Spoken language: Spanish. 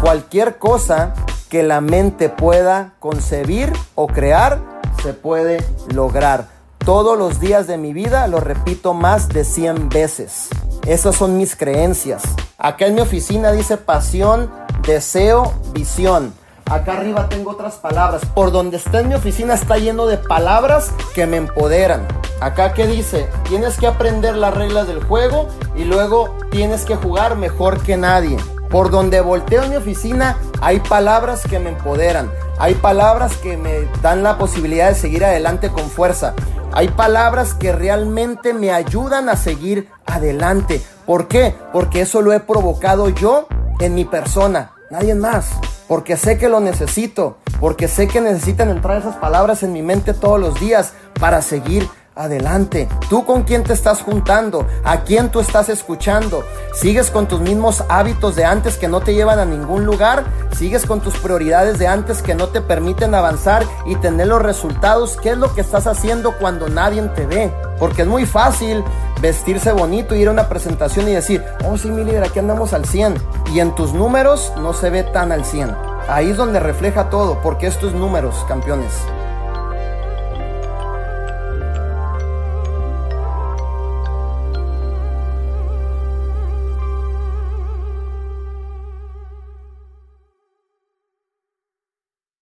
cualquier cosa que la mente pueda concebir o crear, se puede lograr. Todos los días de mi vida lo repito más de 100 veces. Esas son mis creencias. Acá en mi oficina dice pasión, deseo, visión. Acá arriba tengo otras palabras. Por donde está en mi oficina está lleno de palabras que me empoderan. Acá que dice, tienes que aprender las reglas del juego y luego tienes que jugar mejor que nadie. Por donde volteo en mi oficina hay palabras que me empoderan. Hay palabras que me dan la posibilidad de seguir adelante con fuerza. Hay palabras que realmente me ayudan a seguir adelante. ¿Por qué? Porque eso lo he provocado yo en mi persona, nadie más. Porque sé que lo necesito, porque sé que necesitan entrar esas palabras en mi mente todos los días para seguir adelante. ¿Tú con quién te estás juntando? ¿A quién tú estás escuchando? ¿Sigues con tus mismos hábitos de antes que no te llevan a ningún lugar? ¿Sigues con tus prioridades de antes que no te permiten avanzar y tener los resultados? ¿Qué es lo que estás haciendo cuando nadie te ve? Porque es muy fácil vestirse bonito, ir a una presentación y decir, oh sí, mi líder, aquí andamos al 100. Y en tus números no se ve tan al 100. Ahí es donde refleja todo, porque estos números, campeones.